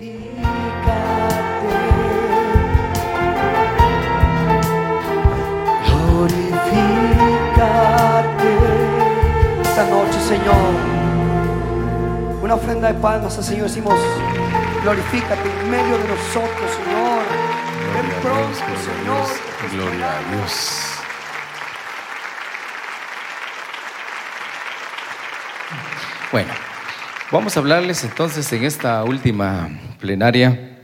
Esta noche, Señor, una ofrenda de palmas al Señor, decimos, glorifícate en medio de nosotros, Señor. Ven pronto, Señor. Gloria a Dios. Bueno, vamos a hablarles entonces en esta última plenaria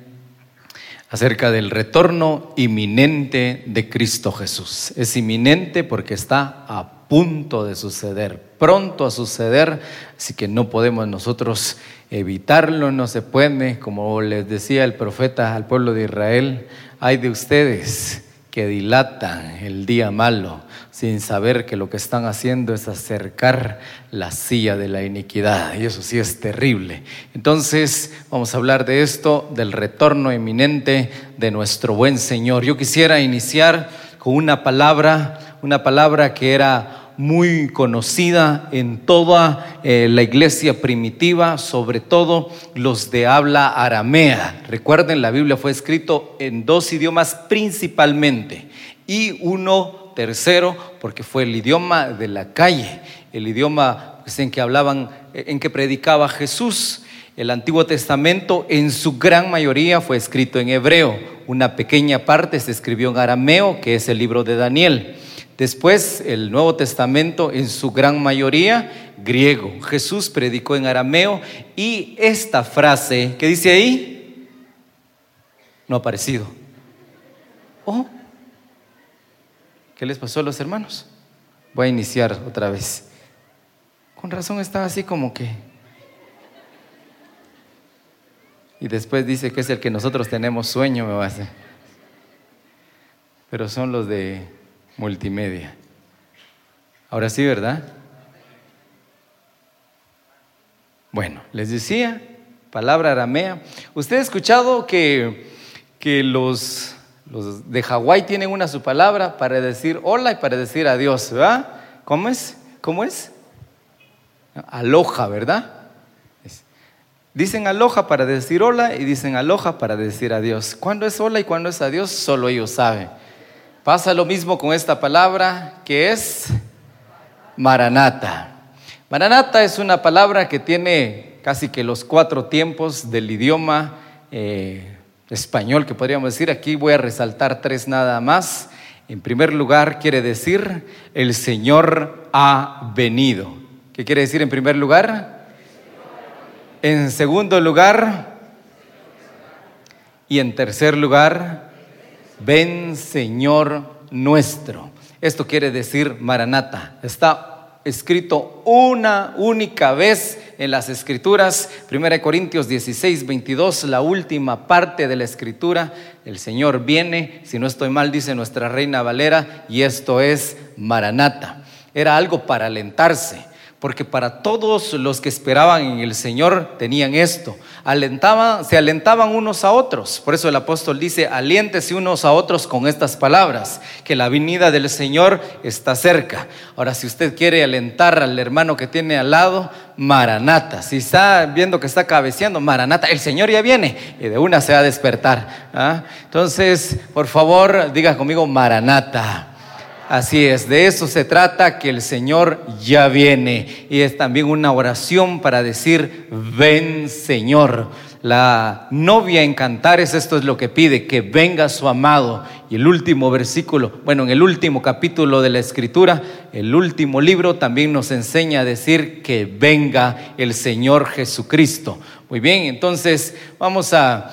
acerca del retorno inminente de Cristo Jesús. Es inminente porque está a punto de suceder, pronto a suceder, así que no podemos nosotros evitarlo, no se puede, como les decía el profeta al pueblo de Israel, hay de ustedes que dilatan el día malo sin saber que lo que están haciendo es acercar la silla de la iniquidad. Y eso sí es terrible. Entonces vamos a hablar de esto, del retorno eminente de nuestro buen Señor. Yo quisiera iniciar con una palabra, una palabra que era muy conocida en toda eh, la iglesia primitiva, sobre todo los de habla aramea. Recuerden, la Biblia fue escrito en dos idiomas principalmente y uno tercero porque fue el idioma de la calle, el idioma pues, en que hablaban, en que predicaba Jesús. El Antiguo Testamento en su gran mayoría fue escrito en hebreo, una pequeña parte se escribió en arameo, que es el libro de Daniel. Después el Nuevo Testamento en su gran mayoría griego. Jesús predicó en arameo y esta frase, ¿qué dice ahí? No ha aparecido. Oh, ¿Qué les pasó a los hermanos? Voy a iniciar otra vez. Con razón estaba así como que... Y después dice que es el que nosotros tenemos sueño, me va a hacer. Pero son los de multimedia. Ahora sí, ¿verdad? Bueno, les decía, palabra aramea. ¿Usted ha escuchado que, que los los de Hawái tienen una su palabra para decir hola y para decir adiós, ¿verdad? ¿Cómo es? ¿Cómo es? Aloja, ¿verdad? Dicen aloja para decir hola y dicen aloja para decir adiós. ¿Cuándo es hola y cuándo es adiós? Solo ellos saben. Pasa lo mismo con esta palabra que es maranata. Maranata es una palabra que tiene casi que los cuatro tiempos del idioma eh, español que podríamos decir. Aquí voy a resaltar tres nada más. En primer lugar, quiere decir, el Señor ha venido. ¿Qué quiere decir en primer lugar? En segundo lugar, y en tercer lugar, ven Señor nuestro. Esto quiere decir Maranata. Está escrito una única vez en las escrituras. 1 Corintios 16, 22, la última parte de la escritura. El Señor viene, si no estoy mal, dice nuestra reina Valera, y esto es Maranata. Era algo para alentarse porque para todos los que esperaban en el Señor tenían esto, alentaban, se alentaban unos a otros. Por eso el apóstol dice, aliéntese unos a otros con estas palabras, que la venida del Señor está cerca. Ahora, si usted quiere alentar al hermano que tiene al lado, Maranata. Si está viendo que está cabeceando, Maranata, el Señor ya viene y de una se va a despertar. ¿ah? Entonces, por favor, diga conmigo, Maranata. Así es, de eso se trata, que el Señor ya viene. Y es también una oración para decir, ven Señor. La novia en Cantares esto es lo que pide, que venga su amado. Y el último versículo, bueno, en el último capítulo de la Escritura, el último libro también nos enseña a decir que venga el Señor Jesucristo. Muy bien, entonces vamos a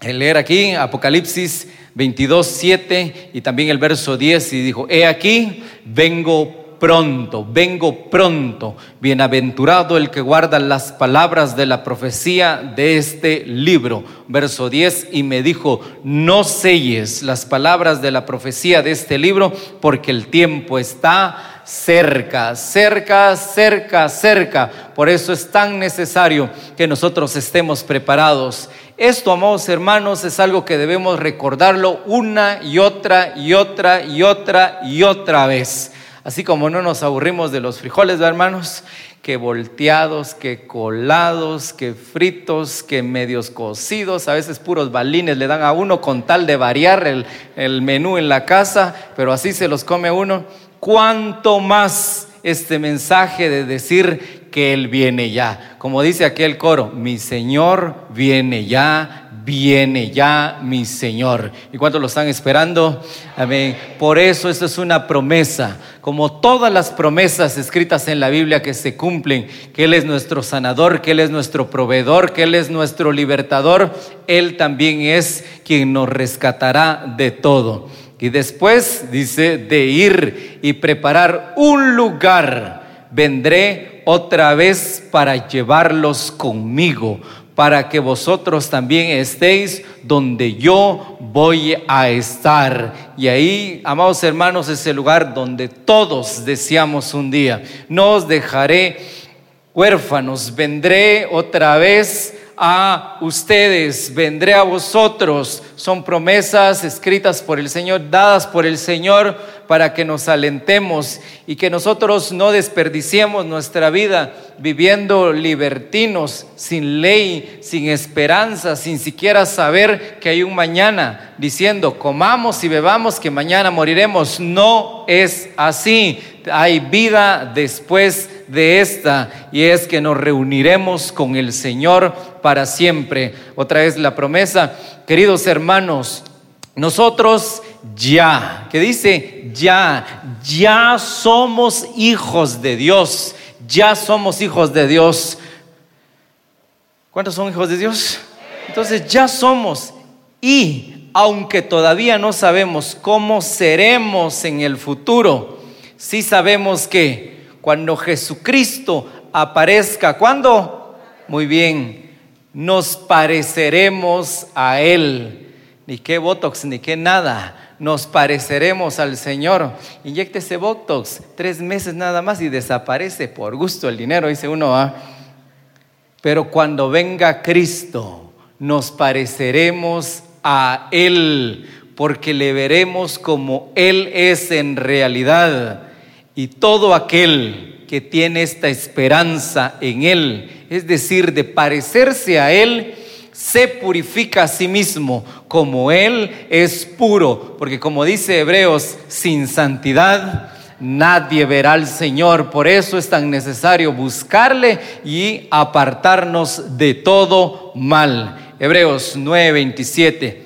leer aquí Apocalipsis 22, 7 y también el verso 10 y dijo, he aquí, vengo pronto, vengo pronto, bienaventurado el que guarda las palabras de la profecía de este libro. Verso 10 y me dijo, no selles las palabras de la profecía de este libro porque el tiempo está cerca, cerca, cerca, cerca. Por eso es tan necesario que nosotros estemos preparados esto, amados hermanos, es algo que debemos recordarlo una y otra y otra y otra y otra vez. Así como no nos aburrimos de los frijoles, hermanos, que volteados, que colados, que fritos, que medios cocidos, a veces puros balines le dan a uno con tal de variar el, el menú en la casa, pero así se los come uno. ¿Cuánto más este mensaje de decir que Él viene ya? Como dice aquel coro, mi Señor viene ya, viene ya mi Señor. ¿Y cuántos lo están esperando? Amén. Por eso esto es una promesa, como todas las promesas escritas en la Biblia que se cumplen, que Él es nuestro sanador, que Él es nuestro proveedor, que Él es nuestro libertador, Él también es quien nos rescatará de todo. Y después dice de ir y preparar un lugar, vendré otra vez para llevarlos conmigo para que vosotros también estéis donde yo voy a estar. Y ahí, amados hermanos, es el lugar donde todos deseamos un día. No os dejaré huérfanos, vendré otra vez a ustedes, vendré a vosotros. Son promesas escritas por el Señor, dadas por el Señor para que nos alentemos y que nosotros no desperdiciemos nuestra vida viviendo libertinos, sin ley, sin esperanza, sin siquiera saber que hay un mañana, diciendo, comamos y bebamos que mañana moriremos. No es así. Hay vida después de esta y es que nos reuniremos con el Señor para siempre. Otra vez la promesa, queridos hermanos, nosotros ya, que dice ya, ya somos hijos de Dios, ya somos hijos de Dios. ¿Cuántos son hijos de Dios? Entonces ya somos y aunque todavía no sabemos cómo seremos en el futuro, sí sabemos que cuando Jesucristo aparezca, ¿cuándo? Muy bien, nos pareceremos a Él. Ni qué Botox, ni qué nada. Nos pareceremos al Señor. Inyecte ese Botox tres meses nada más y desaparece por gusto el dinero, dice uno. ¿ah? Pero cuando venga Cristo, nos pareceremos a Él, porque le veremos como Él es en realidad. Y todo aquel que tiene esta esperanza en Él, es decir, de parecerse a Él, se purifica a sí mismo como Él es puro, porque como dice Hebreos, sin santidad nadie verá al Señor. Por eso es tan necesario buscarle y apartarnos de todo mal. Hebreos 9:27.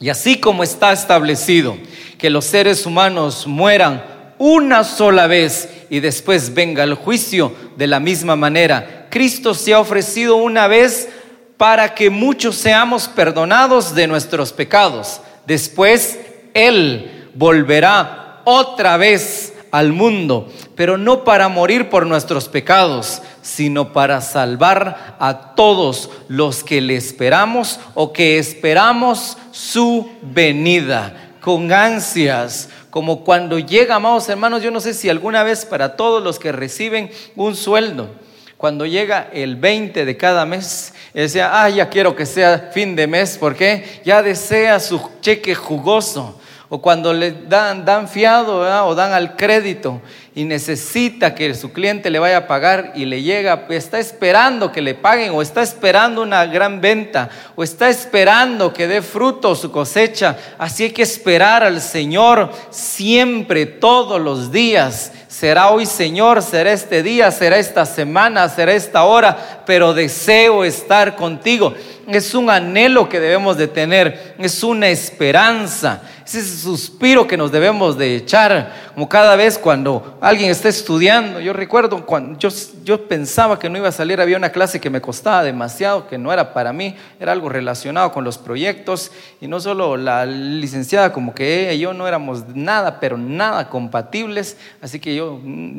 Y así como está establecido que los seres humanos mueran una sola vez y después venga el juicio, de la misma manera, Cristo se ha ofrecido una vez para que muchos seamos perdonados de nuestros pecados. Después Él volverá otra vez al mundo, pero no para morir por nuestros pecados, sino para salvar a todos los que le esperamos o que esperamos su venida con ansias, como cuando llega, amados hermanos, yo no sé si alguna vez para todos los que reciben un sueldo, cuando llega el 20 de cada mes, decía, ah, ya quiero que sea fin de mes, porque ya desea su cheque jugoso. O cuando le dan, dan fiado o dan al crédito y necesita que su cliente le vaya a pagar y le llega, está esperando que le paguen o está esperando una gran venta o está esperando que dé fruto su cosecha. Así hay que esperar al Señor siempre, todos los días. Será hoy Señor, será este día, será esta semana, será esta hora, pero deseo estar contigo. Es un anhelo que debemos de tener, es una esperanza, es ese suspiro que nos debemos de echar, como cada vez cuando alguien está estudiando. Yo recuerdo cuando yo, yo pensaba que no iba a salir, había una clase que me costaba demasiado, que no era para mí, era algo relacionado con los proyectos, y no solo la licenciada, como que ella y yo no éramos nada, pero nada compatibles, así que yo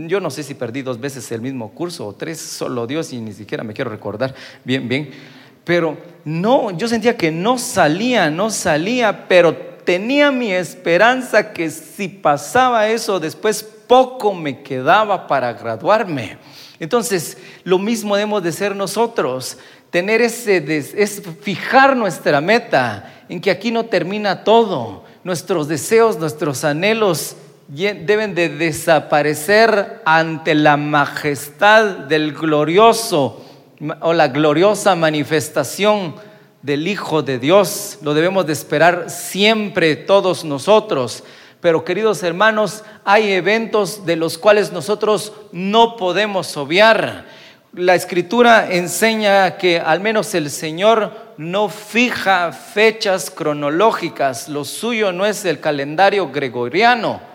yo, no sé si perdí dos veces el mismo curso o tres, solo Dios y ni siquiera me quiero recordar bien, bien. Pero no, yo sentía que no salía, no salía, pero tenía mi esperanza que si pasaba eso, después poco me quedaba para graduarme. Entonces, lo mismo debemos de ser nosotros, tener ese, es fijar nuestra meta en que aquí no termina todo, nuestros deseos, nuestros anhelos deben de desaparecer ante la majestad del glorioso o la gloriosa manifestación del Hijo de Dios. Lo debemos de esperar siempre todos nosotros. Pero queridos hermanos, hay eventos de los cuales nosotros no podemos obviar. La escritura enseña que al menos el Señor no fija fechas cronológicas. Lo suyo no es el calendario gregoriano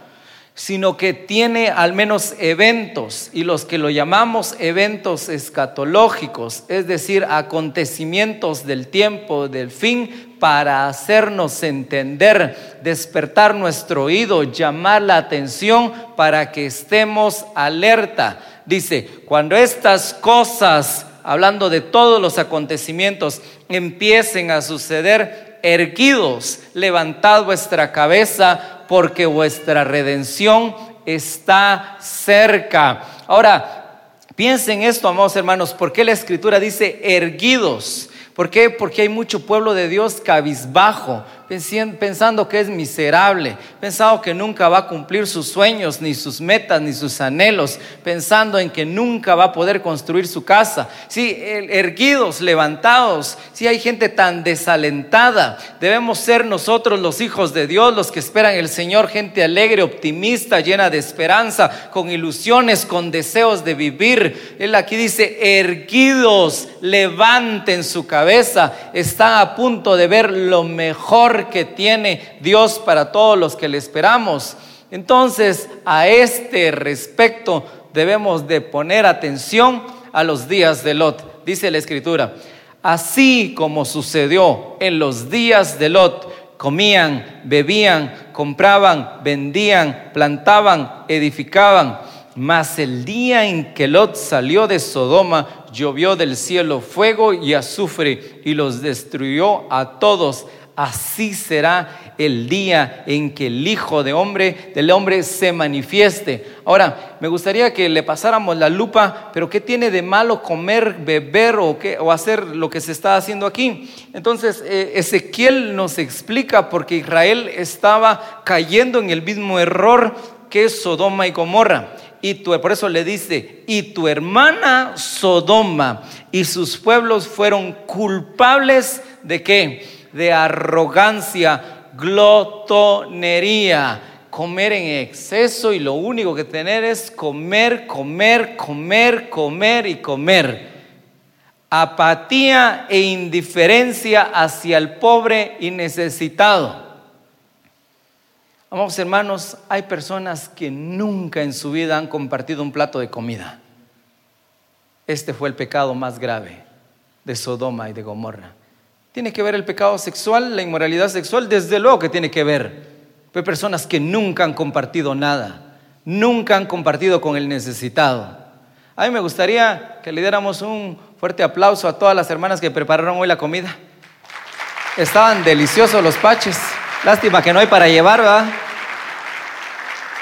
sino que tiene al menos eventos, y los que lo llamamos eventos escatológicos, es decir, acontecimientos del tiempo, del fin, para hacernos entender, despertar nuestro oído, llamar la atención para que estemos alerta. Dice, cuando estas cosas, hablando de todos los acontecimientos, empiecen a suceder, erguidos, levantad vuestra cabeza, porque vuestra redención está cerca. Ahora, piensen esto, amados hermanos, ¿por qué la escritura dice erguidos? ¿Por qué? Porque hay mucho pueblo de Dios cabizbajo, pensando que es miserable, pensando que nunca va a cumplir sus sueños, ni sus metas, ni sus anhelos, pensando en que nunca va a poder construir su casa. Sí, erguidos, levantados, sí hay gente tan desalentada. Debemos ser nosotros los hijos de Dios, los que esperan el Señor, gente alegre, optimista, llena de esperanza, con ilusiones, con deseos de vivir. Él aquí dice, erguidos, levanten su cabeza, están a punto de ver lo mejor que tiene Dios para todos los que le esperamos. Entonces, a este respecto debemos de poner atención a los días de Lot. Dice la escritura, así como sucedió en los días de Lot, comían, bebían, compraban, vendían, plantaban, edificaban. Mas el día en que Lot salió de Sodoma, llovió del cielo fuego y azufre y los destruyó a todos así será el día en que el Hijo de hombre, del hombre se manifieste. Ahora, me gustaría que le pasáramos la lupa, pero ¿qué tiene de malo comer, beber o, qué, o hacer lo que se está haciendo aquí? Entonces, eh, Ezequiel nos explica porque Israel estaba cayendo en el mismo error que Sodoma y Gomorra. Y por eso le dice, y tu hermana Sodoma y sus pueblos fueron culpables de qué? De arrogancia, glotonería, comer en exceso y lo único que tener es comer, comer, comer, comer y comer. Apatía e indiferencia hacia el pobre y necesitado. Vamos hermanos, hay personas que nunca en su vida han compartido un plato de comida. Este fue el pecado más grave de Sodoma y de Gomorra. ¿Tiene que ver el pecado sexual, la inmoralidad sexual? Desde luego que tiene que ver. Hay personas que nunca han compartido nada, nunca han compartido con el necesitado. A mí me gustaría que le diéramos un fuerte aplauso a todas las hermanas que prepararon hoy la comida. Estaban deliciosos los paches. Lástima que no hay para llevar, ¿verdad?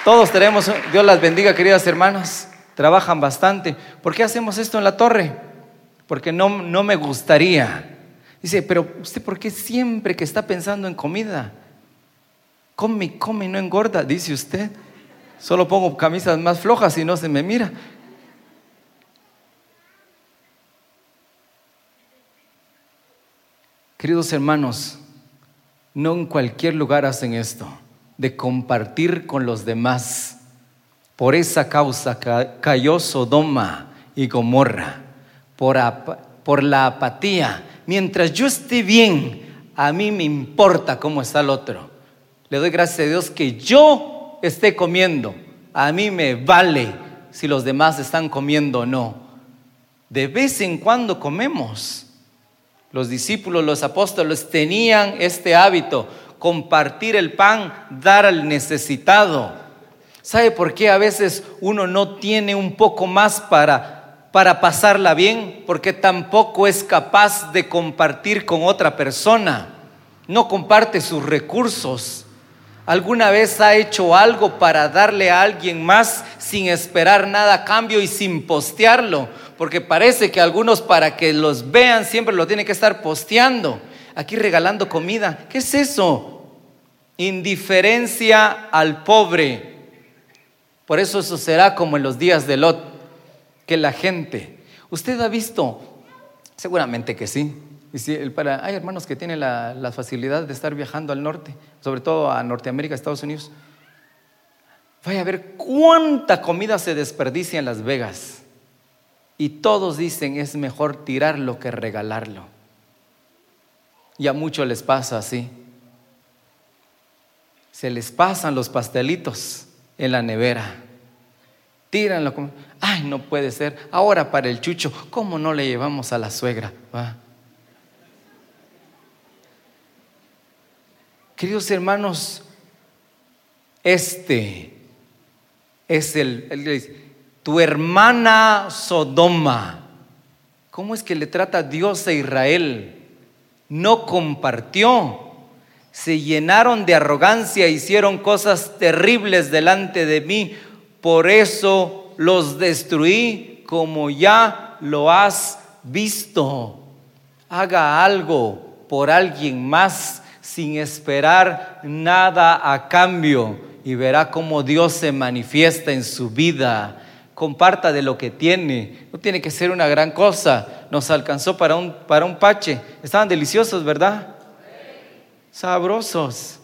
Todos tenemos, Dios las bendiga, queridas hermanas. Trabajan bastante. ¿Por qué hacemos esto en la torre? Porque no, no me gustaría Dice, pero usted, ¿por qué siempre que está pensando en comida? Come, come no engorda, dice usted. Solo pongo camisas más flojas y no se me mira. Queridos hermanos, no en cualquier lugar hacen esto, de compartir con los demás. Por esa causa cayó Sodoma y Gomorra, por la apatía mientras yo esté bien, a mí me importa cómo está el otro. Le doy gracias a Dios que yo esté comiendo. A mí me vale si los demás están comiendo o no. De vez en cuando comemos. Los discípulos, los apóstoles tenían este hábito, compartir el pan, dar al necesitado. ¿Sabe por qué a veces uno no tiene un poco más para para pasarla bien, porque tampoco es capaz de compartir con otra persona. No comparte sus recursos. ¿Alguna vez ha hecho algo para darle a alguien más sin esperar nada a cambio y sin postearlo? Porque parece que algunos para que los vean siempre lo tienen que estar posteando. Aquí regalando comida. ¿Qué es eso? Indiferencia al pobre. Por eso eso será como en los días de Lot, que la gente, usted ha visto, seguramente que sí, y si, para, hay hermanos que tienen la, la facilidad de estar viajando al norte, sobre todo a Norteamérica, Estados Unidos. Vaya a ver cuánta comida se desperdicia en Las Vegas. Y todos dicen es mejor tirarlo que regalarlo. Y a muchos les pasa así. Se les pasan los pastelitos en la nevera. Tíranlo ay, no puede ser. Ahora para el chucho, ¿cómo no le llevamos a la suegra? Queridos hermanos, este es el, el, tu hermana Sodoma. ¿Cómo es que le trata Dios a Israel? No compartió. Se llenaron de arrogancia, hicieron cosas terribles delante de mí. Por eso los destruí como ya lo has visto. Haga algo por alguien más sin esperar nada a cambio y verá cómo Dios se manifiesta en su vida. Comparta de lo que tiene. No tiene que ser una gran cosa. Nos alcanzó para un, para un pache. Estaban deliciosos, ¿verdad? Sabrosos.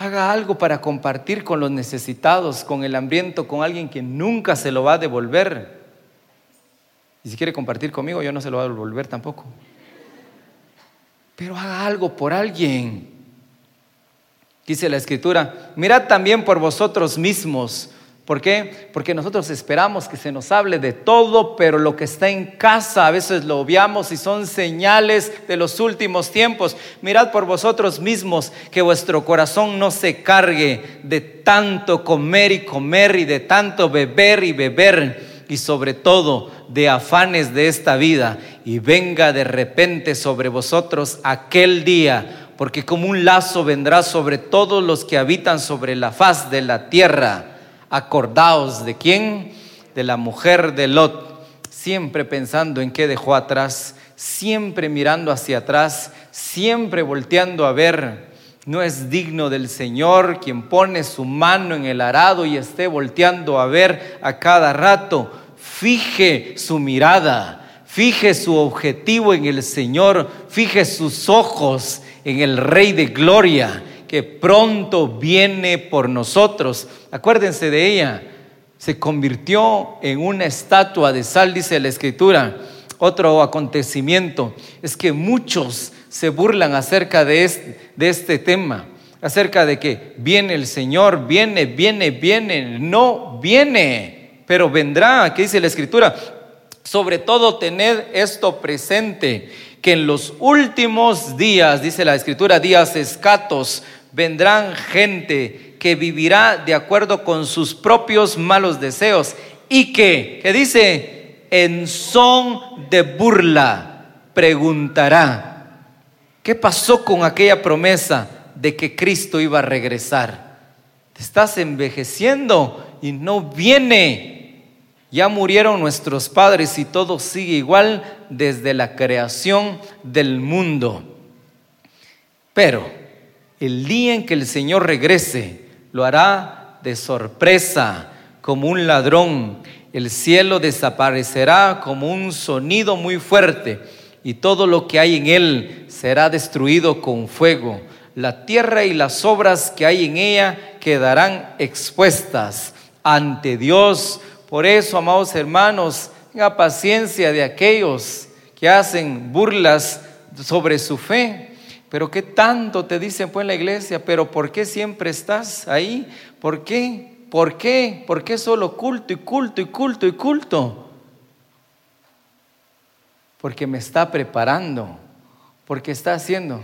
Haga algo para compartir con los necesitados, con el hambriento, con alguien que nunca se lo va a devolver. Y si quiere compartir conmigo, yo no se lo voy a devolver tampoco. Pero haga algo por alguien. Dice la escritura, mirad también por vosotros mismos. ¿Por qué? Porque nosotros esperamos que se nos hable de todo, pero lo que está en casa a veces lo obviamos y son señales de los últimos tiempos. Mirad por vosotros mismos que vuestro corazón no se cargue de tanto comer y comer y de tanto beber y beber y sobre todo de afanes de esta vida y venga de repente sobre vosotros aquel día porque como un lazo vendrá sobre todos los que habitan sobre la faz de la tierra. Acordaos de quién? De la mujer de Lot, siempre pensando en qué dejó atrás, siempre mirando hacia atrás, siempre volteando a ver. No es digno del Señor quien pone su mano en el arado y esté volteando a ver a cada rato. Fije su mirada, fije su objetivo en el Señor, fije sus ojos en el Rey de Gloria, que pronto viene por nosotros. Acuérdense de ella, se convirtió en una estatua de sal, dice la Escritura. Otro acontecimiento es que muchos se burlan acerca de este, de este tema, acerca de que viene el Señor, viene, viene, viene, no viene, pero vendrá, ¿qué dice la Escritura? Sobre todo tened esto presente que en los últimos días, dice la escritura, días escatos, vendrán gente que vivirá de acuerdo con sus propios malos deseos y que, que dice, en son de burla preguntará, ¿qué pasó con aquella promesa de que Cristo iba a regresar? Te estás envejeciendo y no viene. Ya murieron nuestros padres y todo sigue igual desde la creación del mundo. Pero el día en que el Señor regrese, lo hará de sorpresa, como un ladrón. El cielo desaparecerá como un sonido muy fuerte y todo lo que hay en él será destruido con fuego. La tierra y las obras que hay en ella quedarán expuestas ante Dios por eso, amados hermanos, tenga paciencia de aquellos que hacen burlas sobre su fe. Pero ¿qué tanto te dicen pues en la iglesia? Pero ¿por qué siempre estás ahí? ¿Por qué? ¿Por qué? ¿Por qué solo culto y culto y culto y culto? Porque me está preparando, porque está haciendo.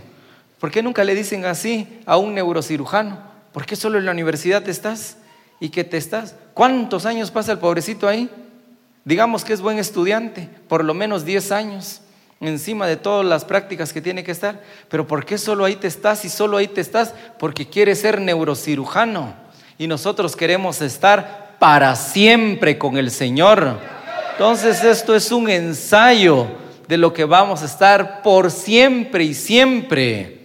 ¿Por qué nunca le dicen así a un neurocirujano? ¿Por qué solo en la universidad estás? ¿Y qué te estás? ¿Cuántos años pasa el pobrecito ahí? Digamos que es buen estudiante, por lo menos 10 años, encima de todas las prácticas que tiene que estar. Pero ¿por qué solo ahí te estás y solo ahí te estás? Porque quieres ser neurocirujano y nosotros queremos estar para siempre con el Señor. Entonces esto es un ensayo de lo que vamos a estar por siempre y siempre.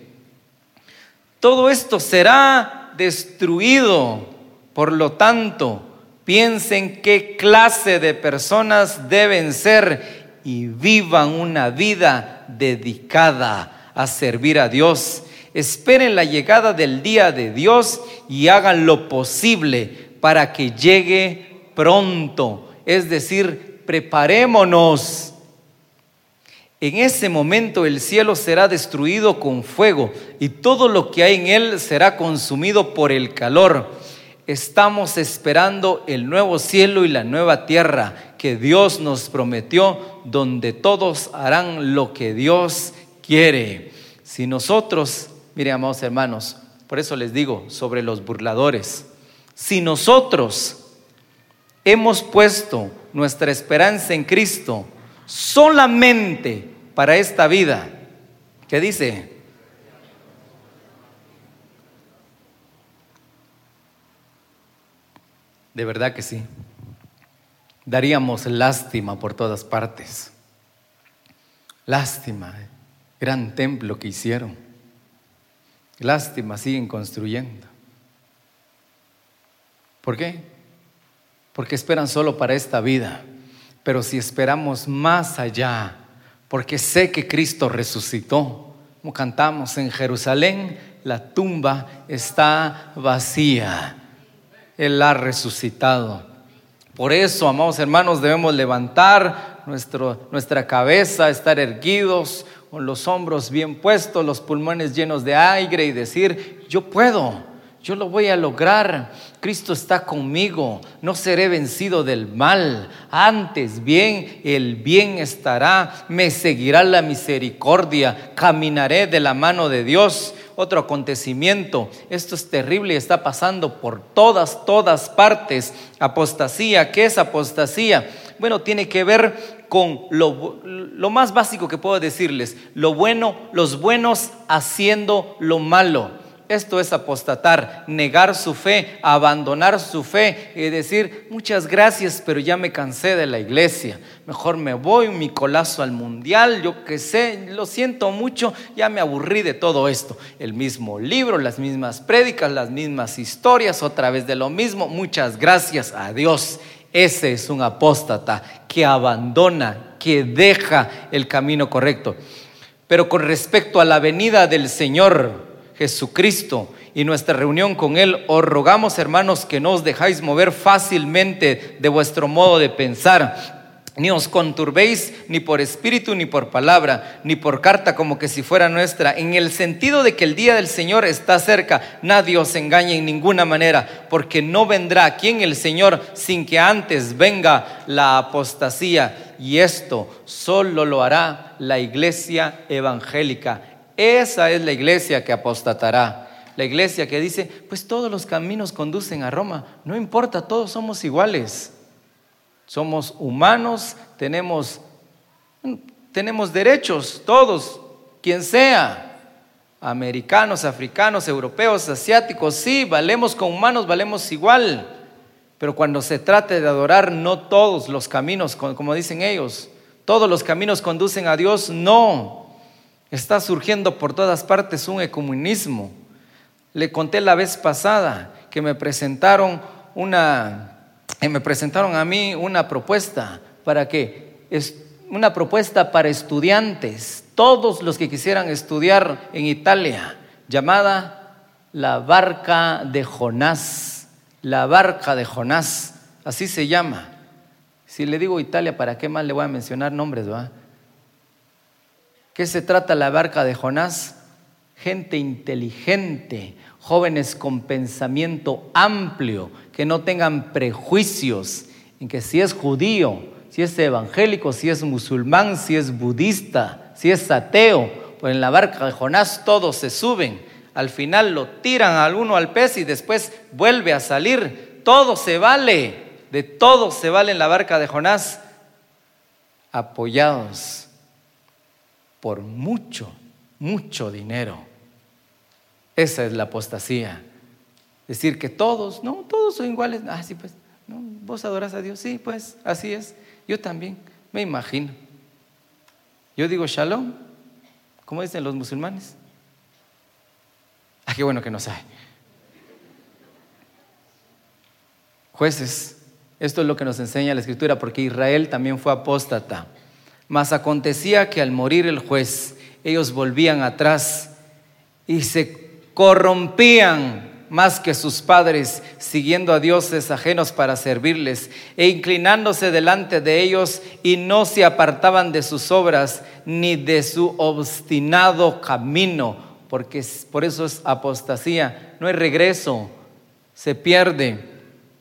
Todo esto será destruido. Por lo tanto, piensen qué clase de personas deben ser y vivan una vida dedicada a servir a Dios. Esperen la llegada del día de Dios y hagan lo posible para que llegue pronto. Es decir, preparémonos. En ese momento el cielo será destruido con fuego y todo lo que hay en él será consumido por el calor estamos esperando el nuevo cielo y la nueva tierra que Dios nos prometió, donde todos harán lo que Dios quiere. Si nosotros, miren amados hermanos, por eso les digo sobre los burladores, si nosotros hemos puesto nuestra esperanza en Cristo solamente para esta vida, ¿qué dice? De verdad que sí. Daríamos lástima por todas partes. Lástima, gran templo que hicieron. Lástima, siguen construyendo. ¿Por qué? Porque esperan solo para esta vida. Pero si esperamos más allá, porque sé que Cristo resucitó, como cantamos en Jerusalén, la tumba está vacía. Él ha resucitado. Por eso, amados hermanos, debemos levantar nuestro, nuestra cabeza, estar erguidos, con los hombros bien puestos, los pulmones llenos de aire y decir, yo puedo, yo lo voy a lograr. Cristo está conmigo, no seré vencido del mal. Antes bien, el bien estará, me seguirá la misericordia, caminaré de la mano de Dios. Otro acontecimiento, esto es terrible y está pasando por todas, todas partes. Apostasía, ¿qué es apostasía? Bueno, tiene que ver con lo, lo más básico que puedo decirles, lo bueno, los buenos haciendo lo malo. Esto es apostatar, negar su fe, abandonar su fe y decir, muchas gracias, pero ya me cansé de la iglesia. Mejor me voy, mi colazo al mundial, yo qué sé, lo siento mucho, ya me aburrí de todo esto. El mismo libro, las mismas prédicas, las mismas historias, otra vez de lo mismo. Muchas gracias a Dios. Ese es un apóstata que abandona, que deja el camino correcto. Pero con respecto a la venida del Señor, Jesucristo y nuestra reunión con Él, os rogamos, hermanos, que no os dejáis mover fácilmente de vuestro modo de pensar. Ni os conturbéis ni por espíritu, ni por palabra, ni por carta como que si fuera nuestra, en el sentido de que el día del Señor está cerca. Nadie os engañe en ninguna manera, porque no vendrá aquí en el Señor sin que antes venga la apostasía. Y esto solo lo hará la iglesia evangélica esa es la iglesia que apostatará. La iglesia que dice, pues todos los caminos conducen a Roma. No importa, todos somos iguales. Somos humanos, tenemos, tenemos derechos, todos, quien sea. Americanos, africanos, europeos, asiáticos, sí, valemos con humanos, valemos igual. Pero cuando se trate de adorar, no todos los caminos, como dicen ellos, todos los caminos conducen a Dios, no. Está surgiendo por todas partes un ecumenismo. Le conté la vez pasada que me presentaron una, eh, me presentaron a mí una propuesta para que es una propuesta para estudiantes, todos los que quisieran estudiar en Italia, llamada la barca de Jonás, la barca de Jonás, así se llama. Si le digo Italia, ¿para qué más le voy a mencionar nombres? Va? ¿Qué se trata la barca de Jonás? Gente inteligente, jóvenes con pensamiento amplio, que no tengan prejuicios en que si es judío, si es evangélico, si es musulmán, si es budista, si es ateo, pues en la barca de Jonás todos se suben. Al final lo tiran al uno al pez y después vuelve a salir. Todo se vale, de todo se vale en la barca de Jonás, apoyados por mucho, mucho dinero. Esa es la apostasía. Decir que todos, no, todos son iguales. Ah, sí, pues, ¿no? vos adoras a Dios. Sí, pues, así es. Yo también, me imagino. Yo digo shalom, como dicen los musulmanes. Ah, qué bueno que no sabe. Jueces Esto es lo que nos enseña la Escritura, porque Israel también fue apóstata. Mas acontecía que al morir el juez, ellos volvían atrás y se corrompían más que sus padres, siguiendo a dioses ajenos para servirles, e inclinándose delante de ellos, y no se apartaban de sus obras, ni de su obstinado camino, porque por eso es apostasía, no hay regreso, se pierde.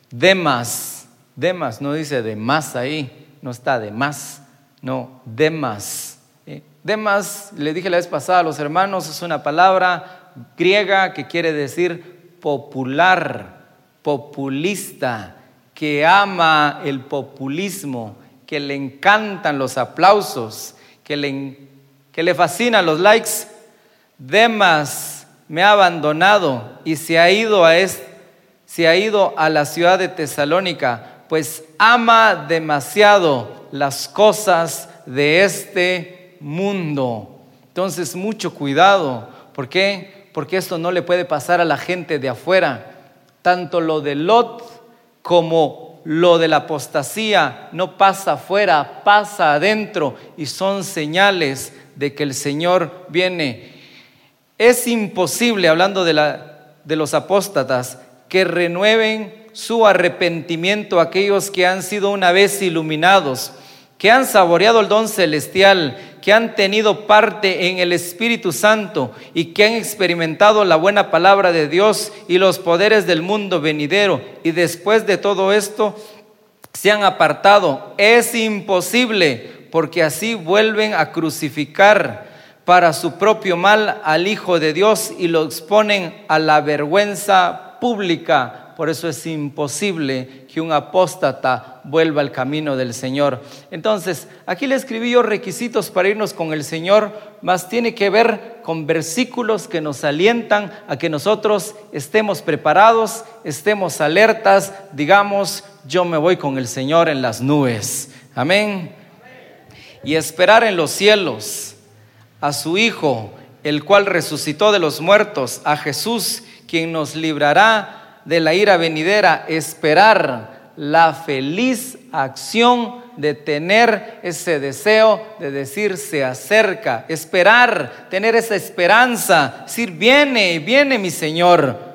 Demas, Demas, no dice de más ahí, no está de más, no, Demas. ¿eh? Demas, le dije la vez pasada a los hermanos, es una palabra griega que quiere decir popular, populista, que ama el populismo, que le encantan los aplausos, que le, que le fascinan los likes. Demas me ha abandonado y se ha ido a se ha ido a la ciudad de Tesalónica, pues ama demasiado las cosas de este mundo. Entonces, mucho cuidado. ¿Por qué? porque esto no le puede pasar a la gente de afuera. Tanto lo de Lot como lo de la apostasía no pasa afuera, pasa adentro y son señales de que el Señor viene. Es imposible, hablando de, la, de los apóstatas, que renueven su arrepentimiento aquellos que han sido una vez iluminados, que han saboreado el don celestial, que han tenido parte en el Espíritu Santo y que han experimentado la buena palabra de Dios y los poderes del mundo venidero y después de todo esto se han apartado. Es imposible porque así vuelven a crucificar para su propio mal al Hijo de Dios y lo exponen a la vergüenza pública por eso es imposible que un apóstata vuelva al camino del Señor. Entonces, aquí le escribí yo requisitos para irnos con el Señor, más tiene que ver con versículos que nos alientan a que nosotros estemos preparados, estemos alertas, digamos, yo me voy con el Señor en las nubes. Amén. Y esperar en los cielos a su Hijo, el cual resucitó de los muertos, a Jesús, quien nos librará de la ira venidera, esperar la feliz acción de tener ese deseo de decir se acerca, esperar, tener esa esperanza, decir viene, viene mi Señor.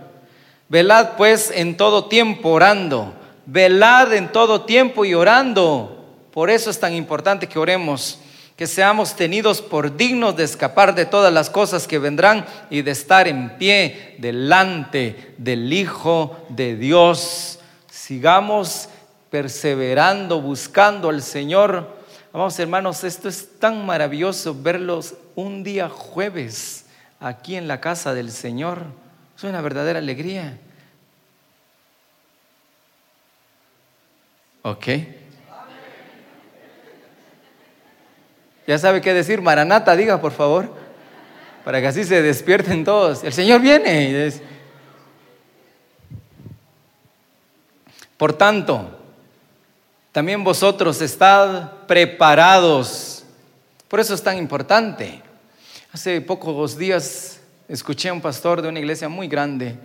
Velad pues en todo tiempo orando, velad en todo tiempo y orando. Por eso es tan importante que oremos que seamos tenidos por dignos de escapar de todas las cosas que vendrán y de estar en pie delante del Hijo de Dios. Sigamos perseverando, buscando al Señor. Vamos hermanos, esto es tan maravilloso verlos un día jueves aquí en la casa del Señor. Es una verdadera alegría. ¿Ok? Ya sabe qué decir, Maranata, diga por favor, para que así se despierten todos. El Señor viene. Por tanto, también vosotros estad preparados. Por eso es tan importante. Hace pocos días escuché a un pastor de una iglesia muy grande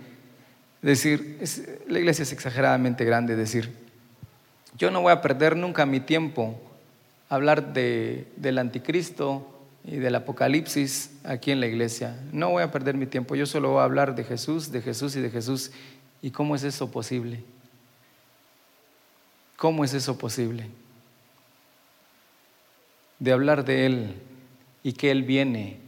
decir, la iglesia es exageradamente grande, decir, yo no voy a perder nunca mi tiempo hablar de, del anticristo y del apocalipsis aquí en la iglesia. No voy a perder mi tiempo, yo solo voy a hablar de Jesús, de Jesús y de Jesús. ¿Y cómo es eso posible? ¿Cómo es eso posible? De hablar de Él y que Él viene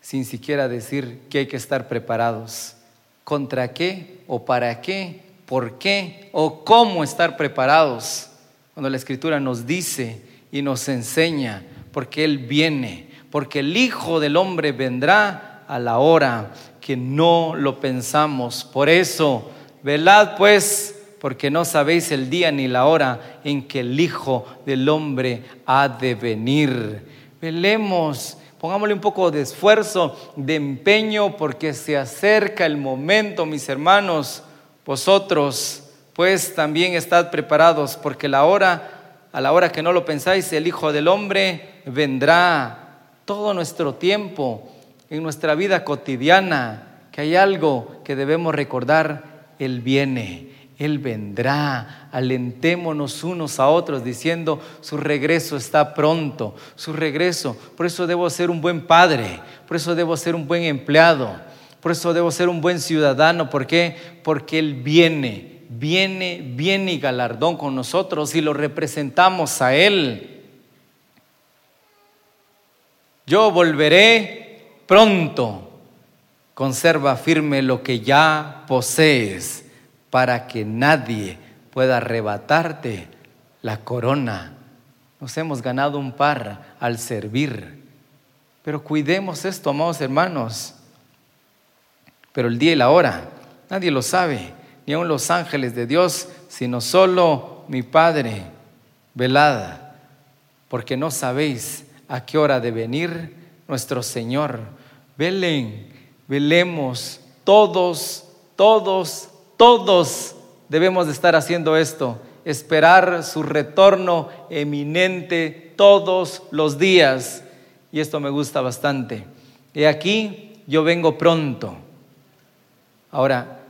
sin siquiera decir que hay que estar preparados. ¿Contra qué o para qué? ¿Por qué o cómo estar preparados? Cuando la Escritura nos dice y nos enseña, porque Él viene, porque el Hijo del Hombre vendrá a la hora que no lo pensamos. Por eso, velad pues, porque no sabéis el día ni la hora en que el Hijo del Hombre ha de venir. Velemos, pongámosle un poco de esfuerzo, de empeño, porque se acerca el momento, mis hermanos. Vosotros, pues también estad preparados, porque la hora a la hora que no lo pensáis, el Hijo del Hombre vendrá. Todo nuestro tiempo, en nuestra vida cotidiana, que hay algo que debemos recordar, Él viene, Él vendrá alentémonos unos a otros diciendo, su regreso está pronto, su regreso, por eso debo ser un buen padre, por eso debo ser un buen empleado, por eso debo ser un buen ciudadano, ¿por qué? Porque Él viene, viene, viene y galardón con nosotros y lo representamos a Él. Yo volveré pronto. Conserva firme lo que ya posees para que nadie pueda arrebatarte la corona. Nos hemos ganado un par al servir. Pero cuidemos esto, amados hermanos. Pero el día y la hora, nadie lo sabe, ni aun los ángeles de Dios, sino solo mi Padre. Velada, porque no sabéis a qué hora de venir nuestro Señor. Velen, velemos, todos, todos, todos debemos de estar haciendo esto, esperar su retorno eminente todos los días. Y esto me gusta bastante. Y aquí yo vengo pronto. Ahora,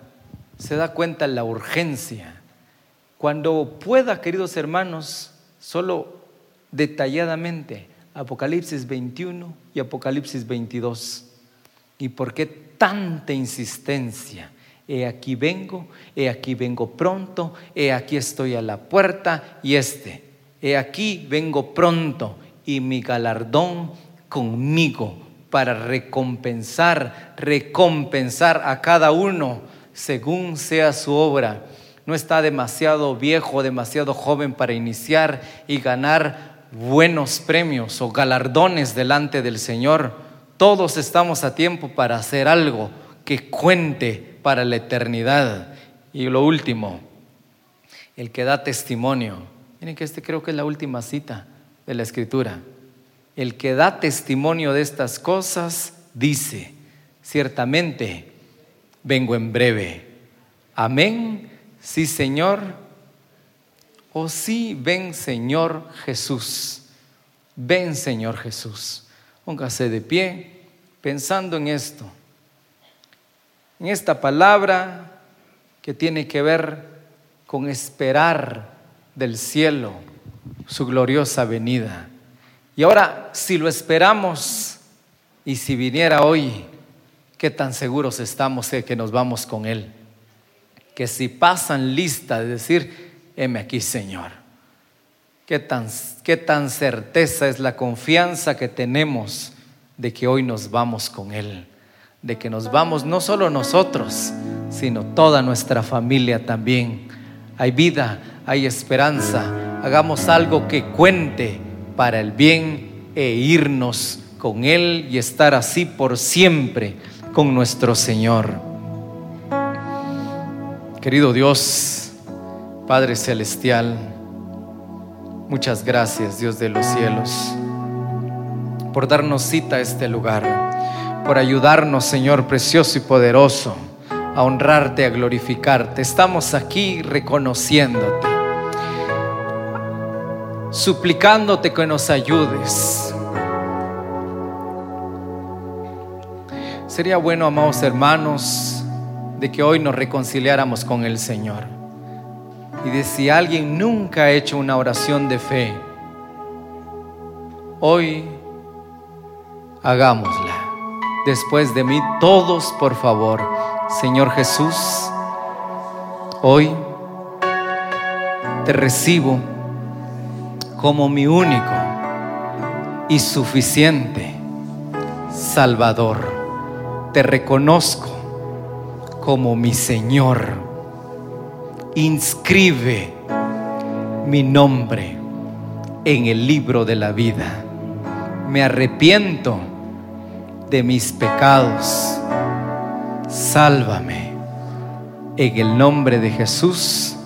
se da cuenta la urgencia. Cuando pueda, queridos hermanos, solo detalladamente, Apocalipsis 21 y Apocalipsis 22. ¿Y por qué tanta insistencia? He aquí vengo, he aquí vengo pronto, he aquí estoy a la puerta y este, he aquí vengo pronto y mi galardón conmigo para recompensar, recompensar a cada uno según sea su obra. No está demasiado viejo, demasiado joven para iniciar y ganar buenos premios o galardones delante del Señor. Todos estamos a tiempo para hacer algo que cuente para la eternidad. Y lo último, el que da testimonio. Miren que este creo que es la última cita de la escritura. El que da testimonio de estas cosas dice, ciertamente, vengo en breve. Amén. Sí, Señor Oh sí, ven Señor Jesús. Ven Señor Jesús. Póngase de pie pensando en esto. En esta palabra que tiene que ver con esperar del cielo su gloriosa venida. Y ahora, si lo esperamos y si viniera hoy, ¿qué tan seguros estamos de que nos vamos con Él? Que si pasan lista de decir, heme aquí, Señor. Qué tan, qué tan certeza es la confianza que tenemos de que hoy nos vamos con Él, de que nos vamos no solo nosotros, sino toda nuestra familia también. Hay vida, hay esperanza. Hagamos algo que cuente para el bien e irnos con Él y estar así por siempre con nuestro Señor. Querido Dios, Padre Celestial, muchas gracias Dios de los cielos por darnos cita a este lugar, por ayudarnos Señor precioso y poderoso a honrarte, a glorificarte. Estamos aquí reconociéndote, suplicándote que nos ayudes. Sería bueno, amados hermanos, de que hoy nos reconciliáramos con el Señor y de si alguien nunca ha hecho una oración de fe, hoy hagámosla. Después de mí, todos, por favor, Señor Jesús, hoy te recibo como mi único y suficiente Salvador. Te reconozco como mi Señor inscribe mi nombre en el libro de la vida. Me arrepiento de mis pecados. Sálvame en el nombre de Jesús.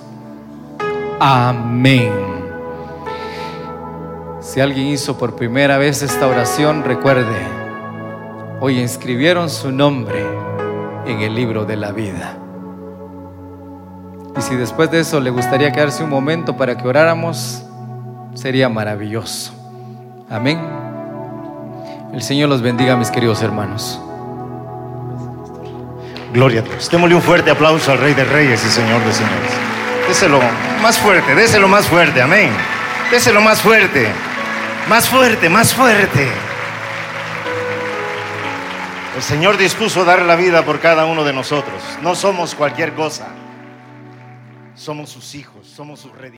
Amén. Si alguien hizo por primera vez esta oración, recuerde, hoy inscribieron su nombre en el libro de la vida. Y si después de eso le gustaría quedarse un momento para que oráramos, sería maravilloso. Amén. El Señor los bendiga, mis queridos hermanos. Gloria a Dios. Démosle un fuerte aplauso al Rey de Reyes y Señor de Señores. Déselo más fuerte, déselo más fuerte, amén. Déselo más fuerte, más fuerte, más fuerte. El Señor dispuso dar la vida por cada uno de nosotros. No somos cualquier cosa. Somos sus hijos, somos sus redimidos.